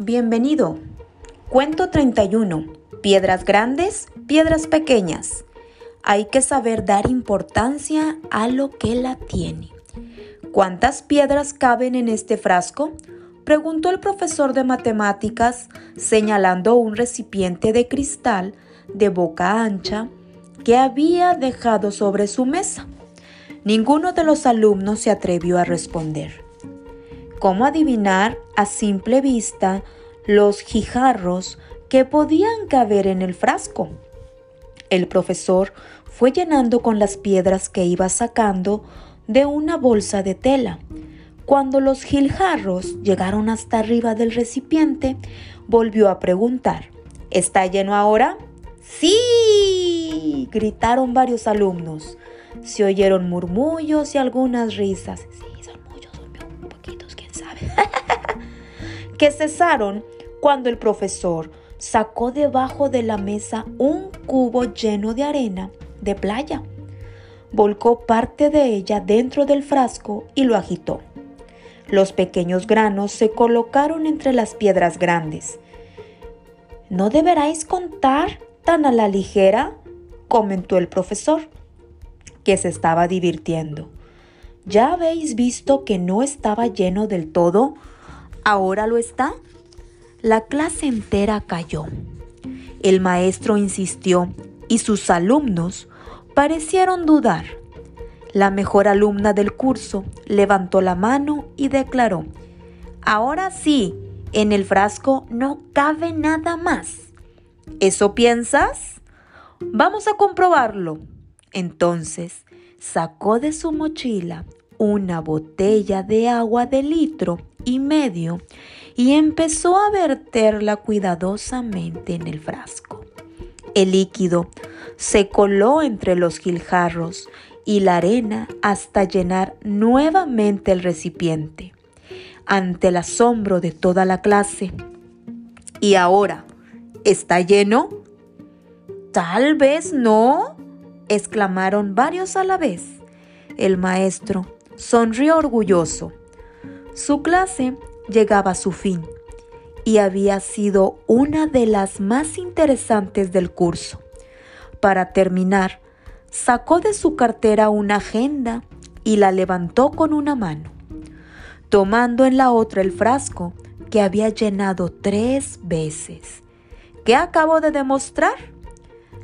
Bienvenido. Cuento 31. Piedras grandes, piedras pequeñas. Hay que saber dar importancia a lo que la tiene. ¿Cuántas piedras caben en este frasco? Preguntó el profesor de matemáticas señalando un recipiente de cristal de boca ancha que había dejado sobre su mesa. Ninguno de los alumnos se atrevió a responder. ¿Cómo adivinar a simple vista los guijarros que podían caber en el frasco? El profesor fue llenando con las piedras que iba sacando de una bolsa de tela. Cuando los giljarros llegaron hasta arriba del recipiente, volvió a preguntar, ¿Está lleno ahora? Sí, gritaron varios alumnos. Se oyeron murmullos y algunas risas. que cesaron cuando el profesor sacó debajo de la mesa un cubo lleno de arena de playa. Volcó parte de ella dentro del frasco y lo agitó. Los pequeños granos se colocaron entre las piedras grandes. ¿No deberáis contar tan a la ligera? comentó el profesor, que se estaba divirtiendo. ¿Ya habéis visto que no estaba lleno del todo? ¿Ahora lo está? La clase entera cayó. El maestro insistió y sus alumnos parecieron dudar. La mejor alumna del curso levantó la mano y declaró, Ahora sí, en el frasco no cabe nada más. ¿Eso piensas? Vamos a comprobarlo. Entonces sacó de su mochila una botella de agua de litro y medio y empezó a verterla cuidadosamente en el frasco. El líquido se coló entre los giljarros y la arena hasta llenar nuevamente el recipiente, ante el asombro de toda la clase. ¿Y ahora? ¿Está lleno? Tal vez no, exclamaron varios a la vez. El maestro sonrió orgulloso. Su clase llegaba a su fin y había sido una de las más interesantes del curso. Para terminar, sacó de su cartera una agenda y la levantó con una mano, tomando en la otra el frasco que había llenado tres veces. ¿Qué acabo de demostrar?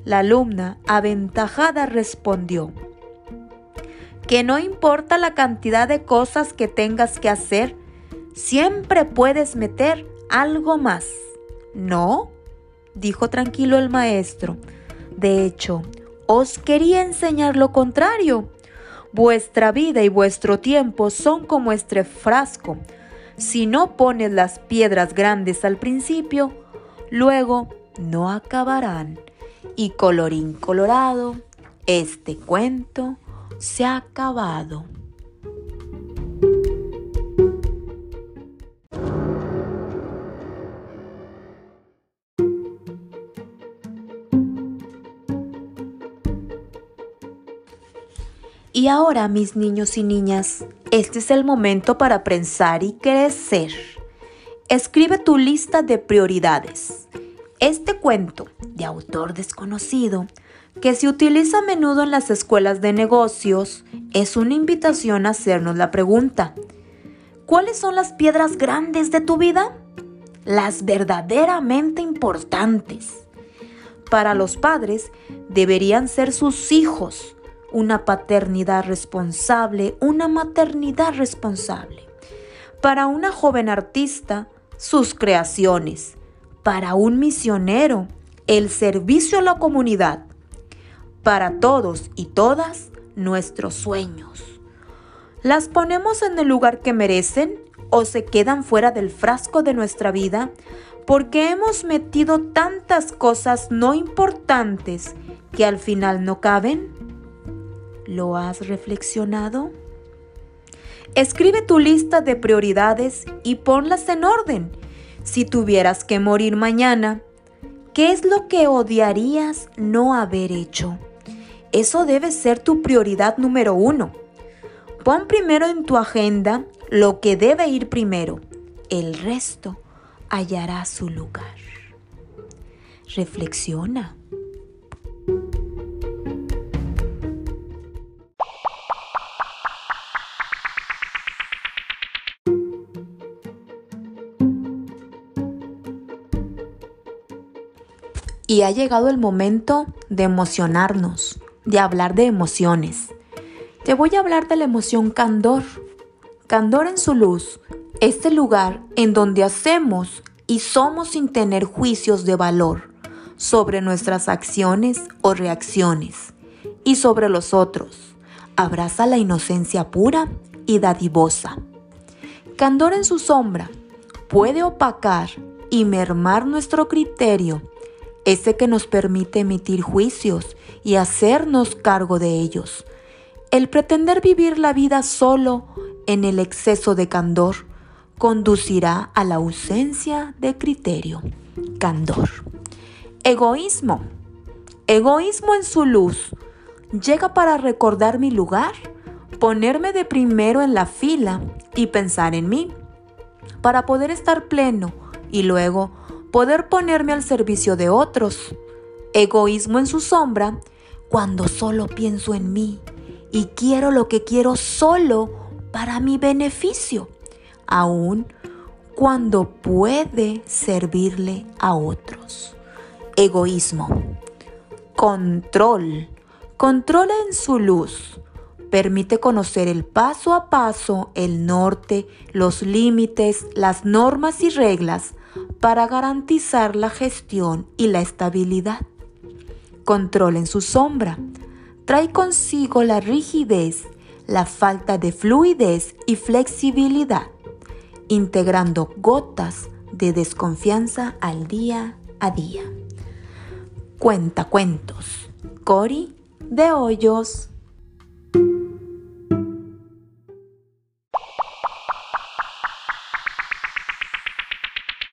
La alumna aventajada respondió, que no importa la cantidad de cosas que tengas que hacer, siempre puedes meter algo más. ¿No? dijo tranquilo el maestro. De hecho, os quería enseñar lo contrario. Vuestra vida y vuestro tiempo son como este frasco. Si no pones las piedras grandes al principio, luego no acabarán. Y colorín colorado, este cuento se ha acabado. Y ahora, mis niños y niñas, este es el momento para pensar y crecer. Escribe tu lista de prioridades. Este cuento, de autor desconocido, que se utiliza a menudo en las escuelas de negocios, es una invitación a hacernos la pregunta, ¿cuáles son las piedras grandes de tu vida? Las verdaderamente importantes. Para los padres deberían ser sus hijos, una paternidad responsable, una maternidad responsable. Para una joven artista, sus creaciones. Para un misionero, el servicio a la comunidad. Para todos y todas, nuestros sueños. ¿Las ponemos en el lugar que merecen o se quedan fuera del frasco de nuestra vida porque hemos metido tantas cosas no importantes que al final no caben? ¿Lo has reflexionado? Escribe tu lista de prioridades y ponlas en orden. Si tuvieras que morir mañana, ¿qué es lo que odiarías no haber hecho? Eso debe ser tu prioridad número uno. Pon primero en tu agenda lo que debe ir primero. El resto hallará su lugar. Reflexiona. Y ha llegado el momento de emocionarnos, de hablar de emociones. Te voy a hablar de la emoción candor. Candor en su luz, este lugar en donde hacemos y somos sin tener juicios de valor sobre nuestras acciones o reacciones y sobre los otros. Abraza la inocencia pura y dadivosa. Candor en su sombra puede opacar y mermar nuestro criterio ese que nos permite emitir juicios y hacernos cargo de ellos. El pretender vivir la vida solo en el exceso de candor conducirá a la ausencia de criterio. Candor. Egoísmo. Egoísmo en su luz. Llega para recordar mi lugar, ponerme de primero en la fila y pensar en mí, para poder estar pleno y luego poder ponerme al servicio de otros. Egoísmo en su sombra cuando solo pienso en mí y quiero lo que quiero solo para mi beneficio, aun cuando puede servirle a otros. Egoísmo. Control. Controla en su luz. Permite conocer el paso a paso, el norte, los límites, las normas y reglas para garantizar la gestión y la estabilidad. Control en su sombra. Trae consigo la rigidez, la falta de fluidez y flexibilidad, integrando gotas de desconfianza al día a día. Cuenta cuentos. Cori de Hoyos.